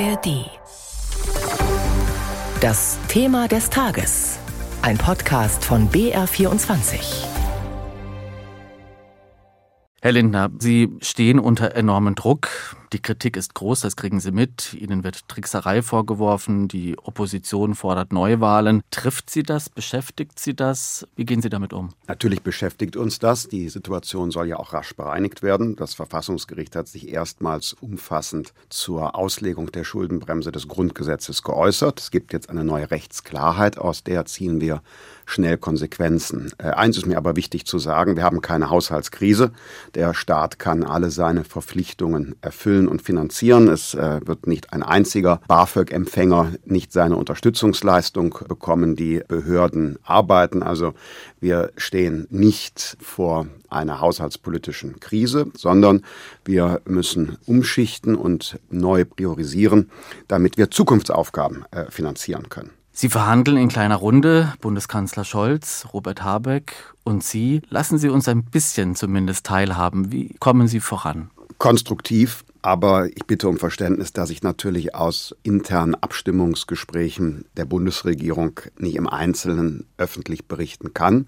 ARD. Das Thema des Tages. Ein Podcast von BR24. Herr Lindner, Sie stehen unter enormem Druck. Die Kritik ist groß, das kriegen Sie mit. Ihnen wird Trickserei vorgeworfen, die Opposition fordert Neuwahlen. Trifft Sie das? Beschäftigt Sie das? Wie gehen Sie damit um? Natürlich beschäftigt uns das. Die Situation soll ja auch rasch bereinigt werden. Das Verfassungsgericht hat sich erstmals umfassend zur Auslegung der Schuldenbremse des Grundgesetzes geäußert. Es gibt jetzt eine neue Rechtsklarheit, aus der ziehen wir schnell Konsequenzen. Äh, eins ist mir aber wichtig zu sagen, wir haben keine Haushaltskrise. Der Staat kann alle seine Verpflichtungen erfüllen und finanzieren. Es äh, wird nicht ein einziger BAföG-Empfänger nicht seine Unterstützungsleistung bekommen. Die Behörden arbeiten. Also wir stehen nicht vor einer haushaltspolitischen Krise, sondern wir müssen umschichten und neu priorisieren, damit wir Zukunftsaufgaben äh, finanzieren können. Sie verhandeln in kleiner Runde, Bundeskanzler Scholz, Robert Habeck und Sie. Lassen Sie uns ein bisschen zumindest teilhaben. Wie kommen Sie voran? Konstruktiv aber ich bitte um Verständnis, dass ich natürlich aus internen Abstimmungsgesprächen der Bundesregierung nicht im Einzelnen öffentlich berichten kann.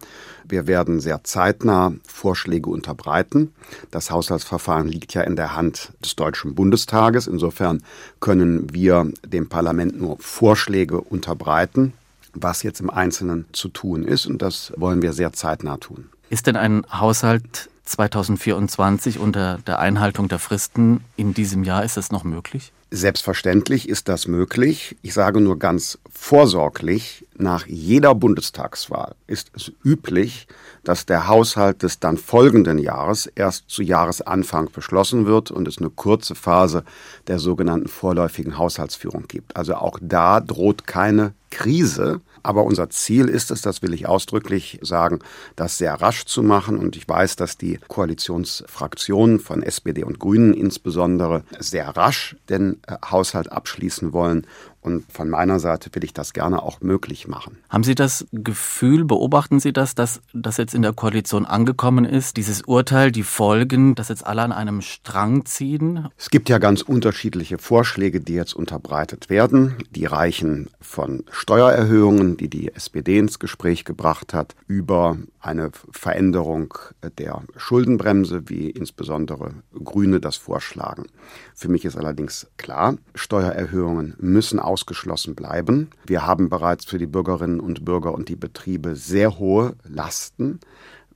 Wir werden sehr zeitnah Vorschläge unterbreiten. Das Haushaltsverfahren liegt ja in der Hand des Deutschen Bundestages. Insofern können wir dem Parlament nur Vorschläge unterbreiten, was jetzt im Einzelnen zu tun ist. Und das wollen wir sehr zeitnah tun. Ist denn ein Haushalt 2024 unter der Einhaltung der Fristen in diesem Jahr. Ist das noch möglich? Selbstverständlich ist das möglich. Ich sage nur ganz vorsorglich, nach jeder Bundestagswahl ist es üblich, dass der Haushalt des dann folgenden Jahres erst zu Jahresanfang beschlossen wird und es eine kurze Phase der sogenannten vorläufigen Haushaltsführung gibt. Also auch da droht keine Krise, aber unser Ziel ist es, das will ich ausdrücklich sagen, das sehr rasch zu machen. Und ich weiß, dass die Koalitionsfraktionen von SPD und Grünen insbesondere sehr rasch den äh, Haushalt abschließen wollen. Und von meiner Seite will ich das gerne auch möglich machen. Haben Sie das Gefühl, beobachten Sie das, dass das jetzt in der Koalition angekommen ist, dieses Urteil, die Folgen, dass jetzt alle an einem Strang ziehen? Es gibt ja ganz unterschiedliche Vorschläge, die jetzt unterbreitet werden. Die reichen von Steuererhöhungen, die die SPD ins Gespräch gebracht hat, über eine Veränderung der Schuldenbremse, wie insbesondere Grüne das vorschlagen. Für mich ist allerdings klar, Steuererhöhungen müssen ausgeschlossen bleiben. Wir haben bereits für die Bürgerinnen und Bürger und die Betriebe sehr hohe Lasten.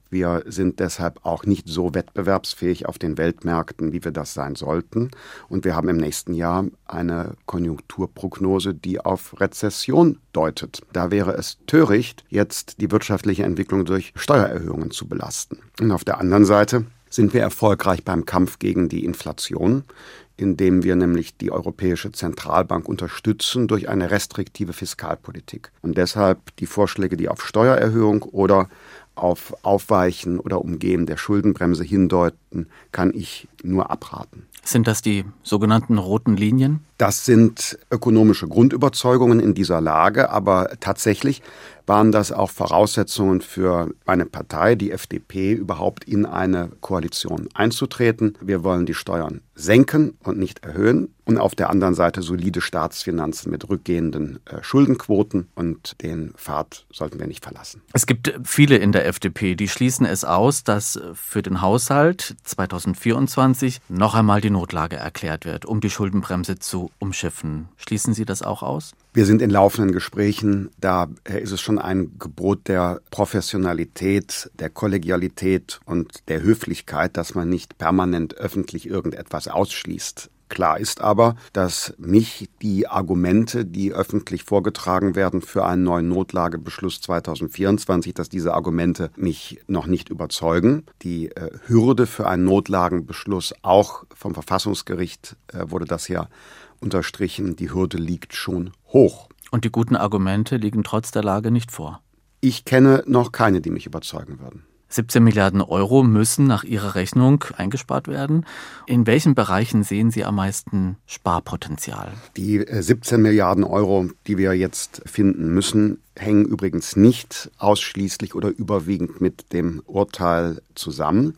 Wir sind deshalb auch nicht so wettbewerbsfähig auf den Weltmärkten, wie wir das sein sollten. Und wir haben im nächsten Jahr eine Konjunkturprognose, die auf Rezession deutet. Da wäre es töricht, jetzt die wirtschaftliche Entwicklung durch Steuererhöhungen zu belasten. Und auf der anderen Seite sind wir erfolgreich beim Kampf gegen die Inflation, indem wir nämlich die Europäische Zentralbank unterstützen durch eine restriktive Fiskalpolitik. Und deshalb die Vorschläge, die auf Steuererhöhung oder auf Aufweichen oder Umgehen der Schuldenbremse hindeuten, kann ich nur abraten. Sind das die sogenannten roten Linien? Das sind ökonomische Grundüberzeugungen in dieser Lage, aber tatsächlich waren das auch Voraussetzungen für eine Partei, die FDP, überhaupt in eine Koalition einzutreten. Wir wollen die Steuern senken und nicht erhöhen und auf der anderen Seite solide Staatsfinanzen mit rückgehenden äh, Schuldenquoten und den Pfad sollten wir nicht verlassen. Es gibt viele in der FDP, die schließen es aus, dass für den Haushalt 2024 noch einmal die Notlage erklärt wird, um die Schuldenbremse zu umschiffen. Schließen Sie das auch aus? Wir sind in laufenden Gesprächen. Da ist es schon ein Gebot der Professionalität, der Kollegialität und der Höflichkeit, dass man nicht permanent öffentlich irgendetwas ausschließt. Klar ist aber, dass mich die Argumente, die öffentlich vorgetragen werden für einen neuen Notlagebeschluss 2024, dass diese Argumente mich noch nicht überzeugen. Die äh, Hürde für einen Notlagenbeschluss, auch vom Verfassungsgericht äh, wurde das ja unterstrichen, die Hürde liegt schon hoch. Und die guten Argumente liegen trotz der Lage nicht vor. Ich kenne noch keine, die mich überzeugen würden. 17 Milliarden Euro müssen nach Ihrer Rechnung eingespart werden. In welchen Bereichen sehen Sie am meisten Sparpotenzial? Die 17 äh, Milliarden Euro, die wir jetzt finden müssen, hängen übrigens nicht ausschließlich oder überwiegend mit dem Urteil zusammen.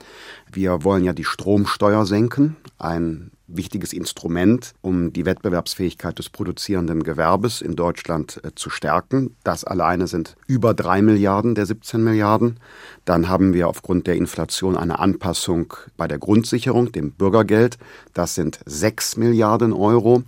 Wir wollen ja die Stromsteuer senken, ein wichtiges Instrument, um die Wettbewerbsfähigkeit des produzierenden Gewerbes in Deutschland äh, zu stärken. Das alleine sind über drei Milliarden der 17 Milliarden. Dann haben wir aufgrund der Inflation eine Anpassung bei der Grundsicherung, dem Bürgergeld. Das sind sechs Milliarden Euro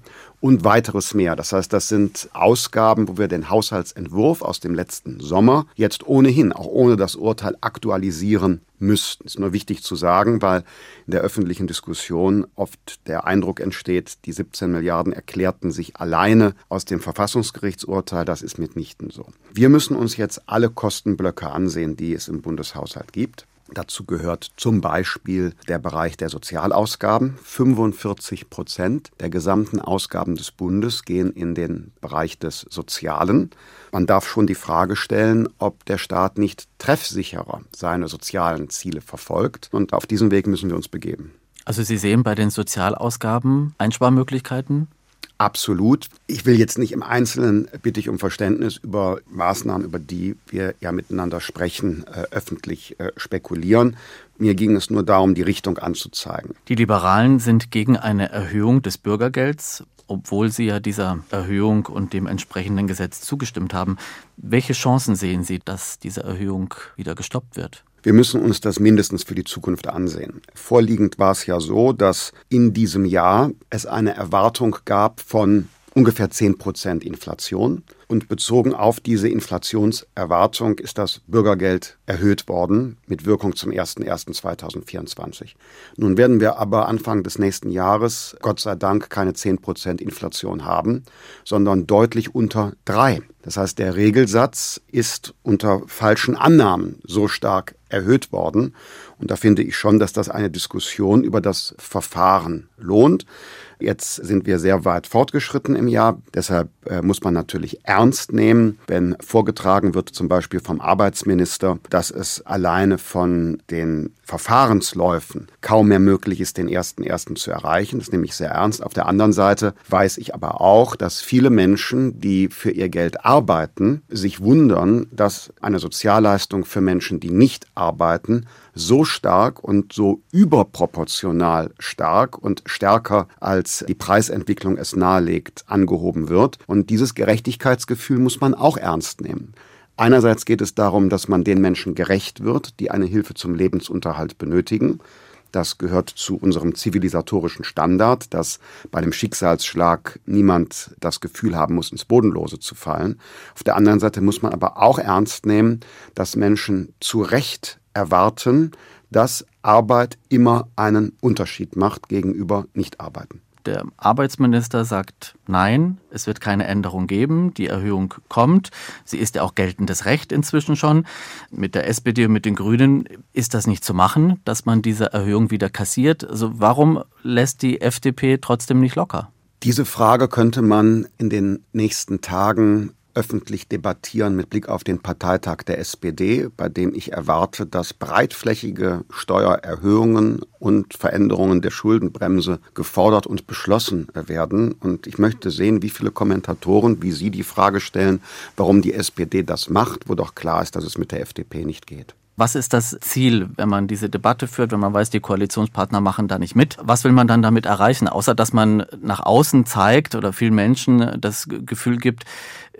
und weiteres mehr. Das heißt, das sind Ausgaben, wo wir den Haushaltsentwurf aus dem letzten Sommer jetzt ohnehin, auch ohne das Urteil, aktualisieren müssten. Ist nur wichtig zu sagen, weil in der öffentlichen Diskussion oft der Eindruck entsteht, die 17 Milliarden erklärten sich alleine aus dem Verfassungsgerichtsurteil. Das ist mitnichten so. Wir müssen uns jetzt alle Kostenblöcke ansehen, die es im Bundeshaushalt gibt. Dazu gehört zum Beispiel der Bereich der Sozialausgaben. 45 Prozent der gesamten Ausgaben des Bundes gehen in den Bereich des Sozialen. Man darf schon die Frage stellen, ob der Staat nicht treffsicherer seine sozialen Ziele verfolgt. Und auf diesem Weg müssen wir uns begeben. Also Sie sehen bei den Sozialausgaben Einsparmöglichkeiten? Absolut. Ich will jetzt nicht im Einzelnen, bitte ich um Verständnis, über Maßnahmen, über die wir ja miteinander sprechen, äh, öffentlich äh, spekulieren. Mir ging es nur darum, die Richtung anzuzeigen. Die Liberalen sind gegen eine Erhöhung des Bürgergelds, obwohl sie ja dieser Erhöhung und dem entsprechenden Gesetz zugestimmt haben. Welche Chancen sehen Sie, dass diese Erhöhung wieder gestoppt wird? Wir müssen uns das mindestens für die Zukunft ansehen. Vorliegend war es ja so, dass in diesem Jahr es eine Erwartung gab von ungefähr 10 Prozent Inflation. Und bezogen auf diese Inflationserwartung ist das Bürgergeld erhöht worden mit Wirkung zum 01.01.2024. Nun werden wir aber Anfang des nächsten Jahres, Gott sei Dank, keine 10 Prozent Inflation haben, sondern deutlich unter drei. Das heißt, der Regelsatz ist unter falschen Annahmen so stark erhöht worden. Und da finde ich schon, dass das eine Diskussion über das Verfahren lohnt. Jetzt sind wir sehr weit fortgeschritten im Jahr. Deshalb äh, muss man natürlich ernst nehmen, wenn vorgetragen wird, zum Beispiel vom Arbeitsminister, dass es alleine von den Verfahrensläufen kaum mehr möglich ist, den ersten ersten zu erreichen. Das nehme ich sehr ernst. Auf der anderen Seite weiß ich aber auch, dass viele Menschen, die für ihr Geld arbeiten, sich wundern, dass eine Sozialleistung für Menschen, die nicht arbeiten, so stark und so überproportional stark und stärker als die Preisentwicklung es nahelegt, angehoben wird. Und dieses Gerechtigkeitsgefühl muss man auch ernst nehmen. Einerseits geht es darum, dass man den Menschen gerecht wird, die eine Hilfe zum Lebensunterhalt benötigen. Das gehört zu unserem zivilisatorischen Standard, dass bei dem Schicksalsschlag niemand das Gefühl haben muss, ins Bodenlose zu fallen. Auf der anderen Seite muss man aber auch ernst nehmen, dass Menschen zu Recht erwarten, dass Arbeit immer einen Unterschied macht gegenüber Nichtarbeiten. Der Arbeitsminister sagt nein, es wird keine Änderung geben, die Erhöhung kommt. Sie ist ja auch geltendes Recht inzwischen schon. Mit der SPD und mit den Grünen ist das nicht zu machen, dass man diese Erhöhung wieder kassiert. Also warum lässt die FDP trotzdem nicht locker? Diese Frage könnte man in den nächsten Tagen öffentlich debattieren mit Blick auf den Parteitag der SPD, bei dem ich erwarte, dass breitflächige Steuererhöhungen und Veränderungen der Schuldenbremse gefordert und beschlossen werden. Und ich möchte sehen, wie viele Kommentatoren, wie Sie die Frage stellen, warum die SPD das macht, wo doch klar ist, dass es mit der FDP nicht geht. Was ist das Ziel, wenn man diese Debatte führt, wenn man weiß, die Koalitionspartner machen da nicht mit? Was will man dann damit erreichen, außer dass man nach außen zeigt oder vielen Menschen das Gefühl gibt,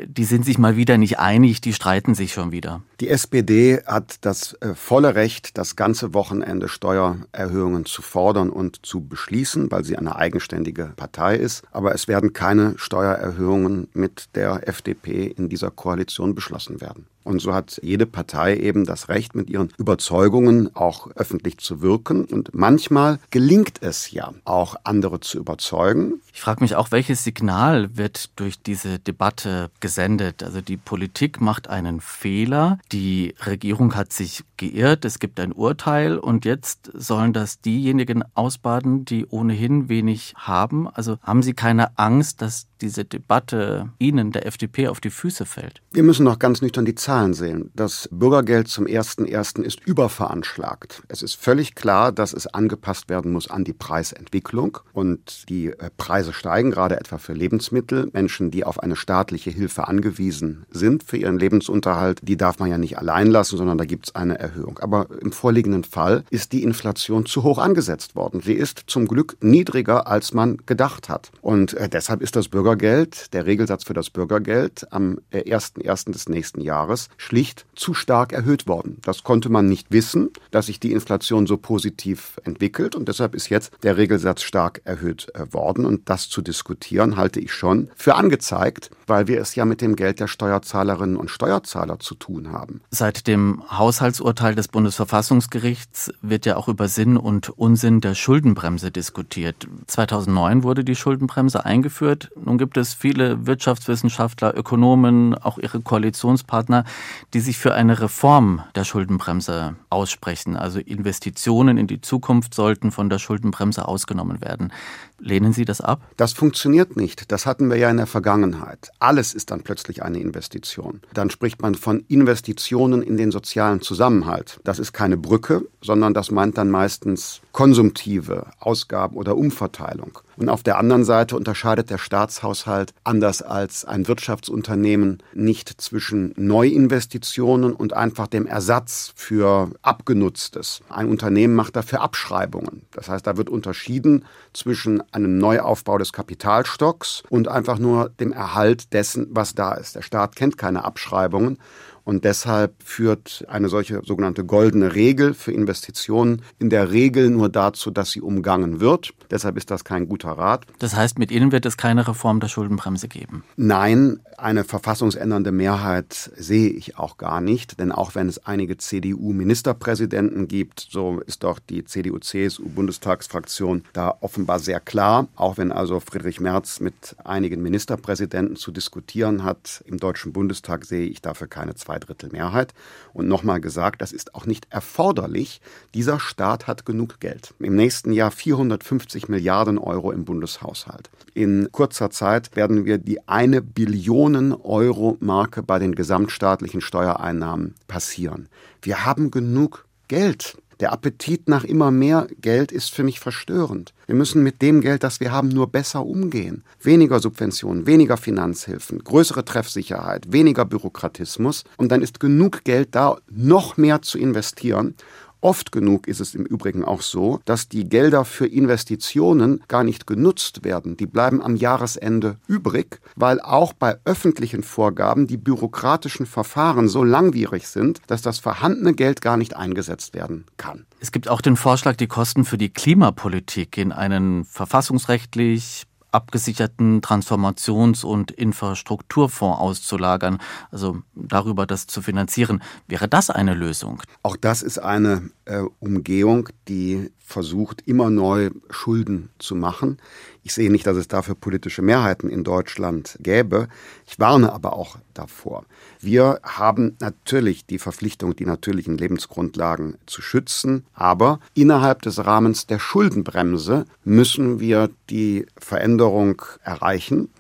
die sind sich mal wieder nicht einig, die streiten sich schon wieder? Die SPD hat das äh, volle Recht, das ganze Wochenende Steuererhöhungen zu fordern und zu beschließen, weil sie eine eigenständige Partei ist. Aber es werden keine Steuererhöhungen mit der FDP in dieser Koalition beschlossen werden. Und so hat jede Partei eben das Recht, mit ihren Überzeugungen auch öffentlich zu wirken. Und manchmal gelingt es ja, auch andere zu überzeugen. Ich frage mich auch, welches Signal wird durch diese Debatte gesendet? Also die Politik macht einen Fehler, die Regierung hat sich geirrt, es gibt ein Urteil und jetzt sollen das diejenigen ausbaden, die ohnehin wenig haben. Also haben Sie keine Angst, dass diese Debatte Ihnen, der FDP, auf die Füße fällt? Wir müssen noch ganz nüchtern die Zahlen sehen. Das Bürgergeld zum 1.1. ist überveranschlagt. Es ist völlig klar, dass es angepasst werden muss an die Preisentwicklung und die äh, Preise steigen, gerade etwa für Lebensmittel. Menschen, die auf eine staatliche Hilfe angewiesen sind für ihren Lebensunterhalt, die darf man ja nicht allein lassen, sondern da gibt es eine Erhöhung. Aber im vorliegenden Fall ist die Inflation zu hoch angesetzt worden. Sie ist zum Glück niedriger, als man gedacht hat. Und äh, deshalb ist das Bürgergeld, der Regelsatz für das Bürgergeld am 1.1. Äh, des nächsten Jahres schlicht zu stark erhöht worden. Das konnte man nicht wissen, dass sich die Inflation so positiv entwickelt. Und deshalb ist jetzt der Regelsatz stark erhöht äh, worden. Und das zu diskutieren, halte ich schon für angezeigt, weil wir es ja mit dem Geld der Steuerzahlerinnen und Steuerzahler zu tun haben. Seit dem Haushaltsurteil des Bundesverfassungsgerichts wird ja auch über Sinn und Unsinn der Schuldenbremse diskutiert. 2009 wurde die Schuldenbremse eingeführt. Nun gibt es viele Wirtschaftswissenschaftler, Ökonomen, auch ihre Koalitionspartner, die sich für eine Reform der Schuldenbremse aussprechen. Also Investitionen in die Zukunft sollten von der Schuldenbremse ausgenommen werden. Lehnen Sie das ab? Das funktioniert nicht. Das hatten wir ja in der Vergangenheit. Alles ist dann plötzlich eine Investition. Dann spricht man von Investitionen in den sozialen Zusammenhalt. Das ist keine Brücke, sondern das meint dann meistens konsumtive Ausgaben oder Umverteilung. Und auf der anderen Seite unterscheidet der Staatshaushalt anders als ein Wirtschaftsunternehmen nicht zwischen Neuinvestitionen und einfach dem Ersatz für Abgenutztes. Ein Unternehmen macht dafür Abschreibungen. Das heißt, da wird unterschieden zwischen einem Neuaufbau des Kapitalstocks und einfach nur dem Erhalt dessen, was da ist. Der Staat kennt keine Abschreibungen und deshalb führt eine solche sogenannte goldene Regel für Investitionen in der Regel nur dazu, dass sie umgangen wird. Deshalb ist das kein guter Rat. Das heißt, mit Ihnen wird es keine Reform der Schuldenbremse geben? Nein, eine verfassungsändernde Mehrheit sehe ich auch gar nicht. Denn auch wenn es einige CDU-Ministerpräsidenten gibt, so ist doch die CDU-CSU-Bundestagsfraktion da offenbar sehr klar. Auch wenn also Friedrich Merz mit einigen Ministerpräsidenten zu diskutieren hat im Deutschen Bundestag, sehe ich dafür keine Zweifel. Zweidrittelmehrheit. Und nochmal gesagt, das ist auch nicht erforderlich. Dieser Staat hat genug Geld. Im nächsten Jahr 450 Milliarden Euro im Bundeshaushalt. In kurzer Zeit werden wir die eine Billionen Euro Marke bei den gesamtstaatlichen Steuereinnahmen passieren. Wir haben genug Geld. Der Appetit nach immer mehr Geld ist für mich verstörend. Wir müssen mit dem Geld, das wir haben, nur besser umgehen. Weniger Subventionen, weniger Finanzhilfen, größere Treffsicherheit, weniger Bürokratismus. Und dann ist genug Geld da, noch mehr zu investieren. Oft genug ist es im Übrigen auch so, dass die Gelder für Investitionen gar nicht genutzt werden. Die bleiben am Jahresende übrig, weil auch bei öffentlichen Vorgaben die bürokratischen Verfahren so langwierig sind, dass das vorhandene Geld gar nicht eingesetzt werden kann. Es gibt auch den Vorschlag, die Kosten für die Klimapolitik in einen verfassungsrechtlich abgesicherten Transformations- und Infrastrukturfonds auszulagern, also darüber das zu finanzieren. Wäre das eine Lösung? Auch das ist eine äh, Umgehung, die versucht, immer neu Schulden zu machen. Ich sehe nicht, dass es dafür politische Mehrheiten in Deutschland gäbe. Ich warne aber auch davor. Wir haben natürlich die Verpflichtung, die natürlichen Lebensgrundlagen zu schützen, aber innerhalb des Rahmens der Schuldenbremse müssen wir die Veränderung erreichen.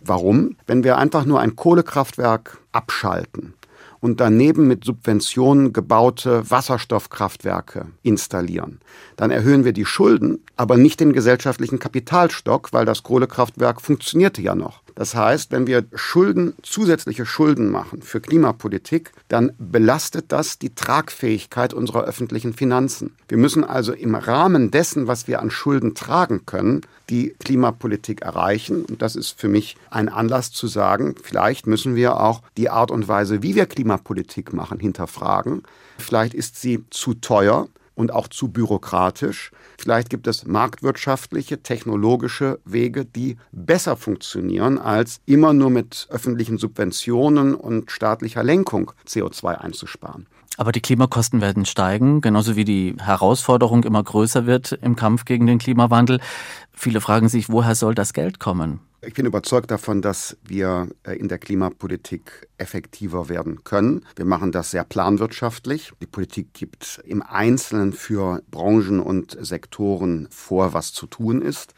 Warum? Wenn wir einfach nur ein Kohlekraftwerk abschalten, und daneben mit Subventionen gebaute Wasserstoffkraftwerke installieren. Dann erhöhen wir die Schulden, aber nicht den gesellschaftlichen Kapitalstock, weil das Kohlekraftwerk funktionierte ja noch. Das heißt, wenn wir Schulden, zusätzliche Schulden machen für Klimapolitik, dann belastet das die Tragfähigkeit unserer öffentlichen Finanzen. Wir müssen also im Rahmen dessen, was wir an Schulden tragen können, die Klimapolitik erreichen. Und das ist für mich ein Anlass zu sagen, vielleicht müssen wir auch die Art und Weise, wie wir Klimapolitik machen, hinterfragen. Vielleicht ist sie zu teuer und auch zu bürokratisch. Vielleicht gibt es marktwirtschaftliche, technologische Wege, die besser funktionieren, als immer nur mit öffentlichen Subventionen und staatlicher Lenkung CO2 einzusparen. Aber die Klimakosten werden steigen, genauso wie die Herausforderung immer größer wird im Kampf gegen den Klimawandel. Viele fragen sich, woher soll das Geld kommen? Ich bin überzeugt davon, dass wir äh, in der Klimapolitik effektiver werden können. Wir machen das sehr planwirtschaftlich. Die Politik gibt im Einzelnen für Branchen und Sektoren vor, was zu tun ist.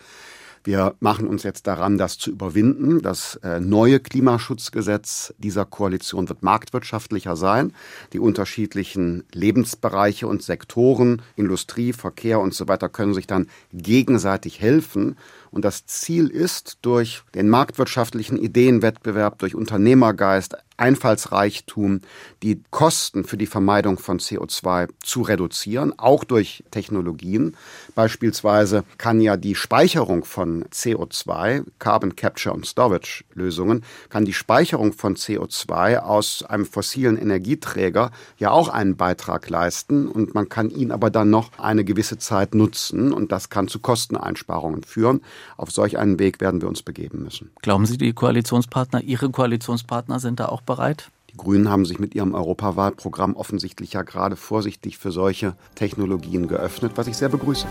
Wir machen uns jetzt daran, das zu überwinden. Das äh, neue Klimaschutzgesetz dieser Koalition wird marktwirtschaftlicher sein. Die unterschiedlichen Lebensbereiche und Sektoren, Industrie, Verkehr und so weiter können sich dann gegenseitig helfen. Und das Ziel ist, durch den marktwirtschaftlichen Ideenwettbewerb, durch Unternehmergeist, Einfallsreichtum, die Kosten für die Vermeidung von CO2 zu reduzieren, auch durch Technologien. Beispielsweise kann ja die Speicherung von CO2, Carbon Capture und Storage Lösungen, kann die Speicherung von CO2 aus einem fossilen Energieträger ja auch einen Beitrag leisten und man kann ihn aber dann noch eine gewisse Zeit nutzen und das kann zu Kosteneinsparungen führen. Auf solch einen Weg werden wir uns begeben müssen. Glauben Sie, die Koalitionspartner, Ihre Koalitionspartner sind da auch bereit? Die Grünen haben sich mit ihrem Europawahlprogramm offensichtlich ja gerade vorsichtig für solche Technologien geöffnet, was ich sehr begrüße.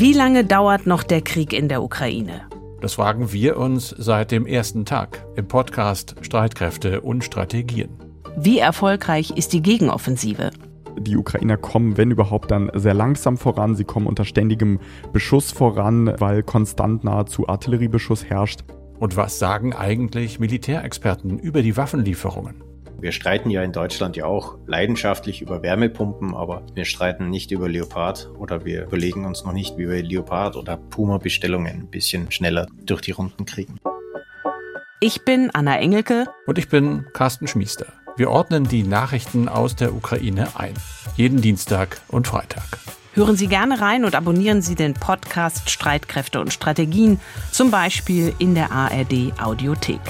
Wie lange dauert noch der Krieg in der Ukraine? Das fragen wir uns seit dem ersten Tag im Podcast Streitkräfte und Strategien. Wie erfolgreich ist die Gegenoffensive? Die Ukrainer kommen, wenn überhaupt, dann sehr langsam voran. Sie kommen unter ständigem Beschuss voran, weil konstant nahezu Artilleriebeschuss herrscht. Und was sagen eigentlich Militärexperten über die Waffenlieferungen? Wir streiten ja in Deutschland ja auch leidenschaftlich über Wärmepumpen, aber wir streiten nicht über Leopard oder wir überlegen uns noch nicht, wie wir Leopard oder Puma-Bestellungen ein bisschen schneller durch die Runden kriegen. Ich bin Anna Engelke. Und ich bin Carsten Schmiester. Wir ordnen die Nachrichten aus der Ukraine ein. Jeden Dienstag und Freitag. Hören Sie gerne rein und abonnieren Sie den Podcast Streitkräfte und Strategien, zum Beispiel in der ARD Audiothek.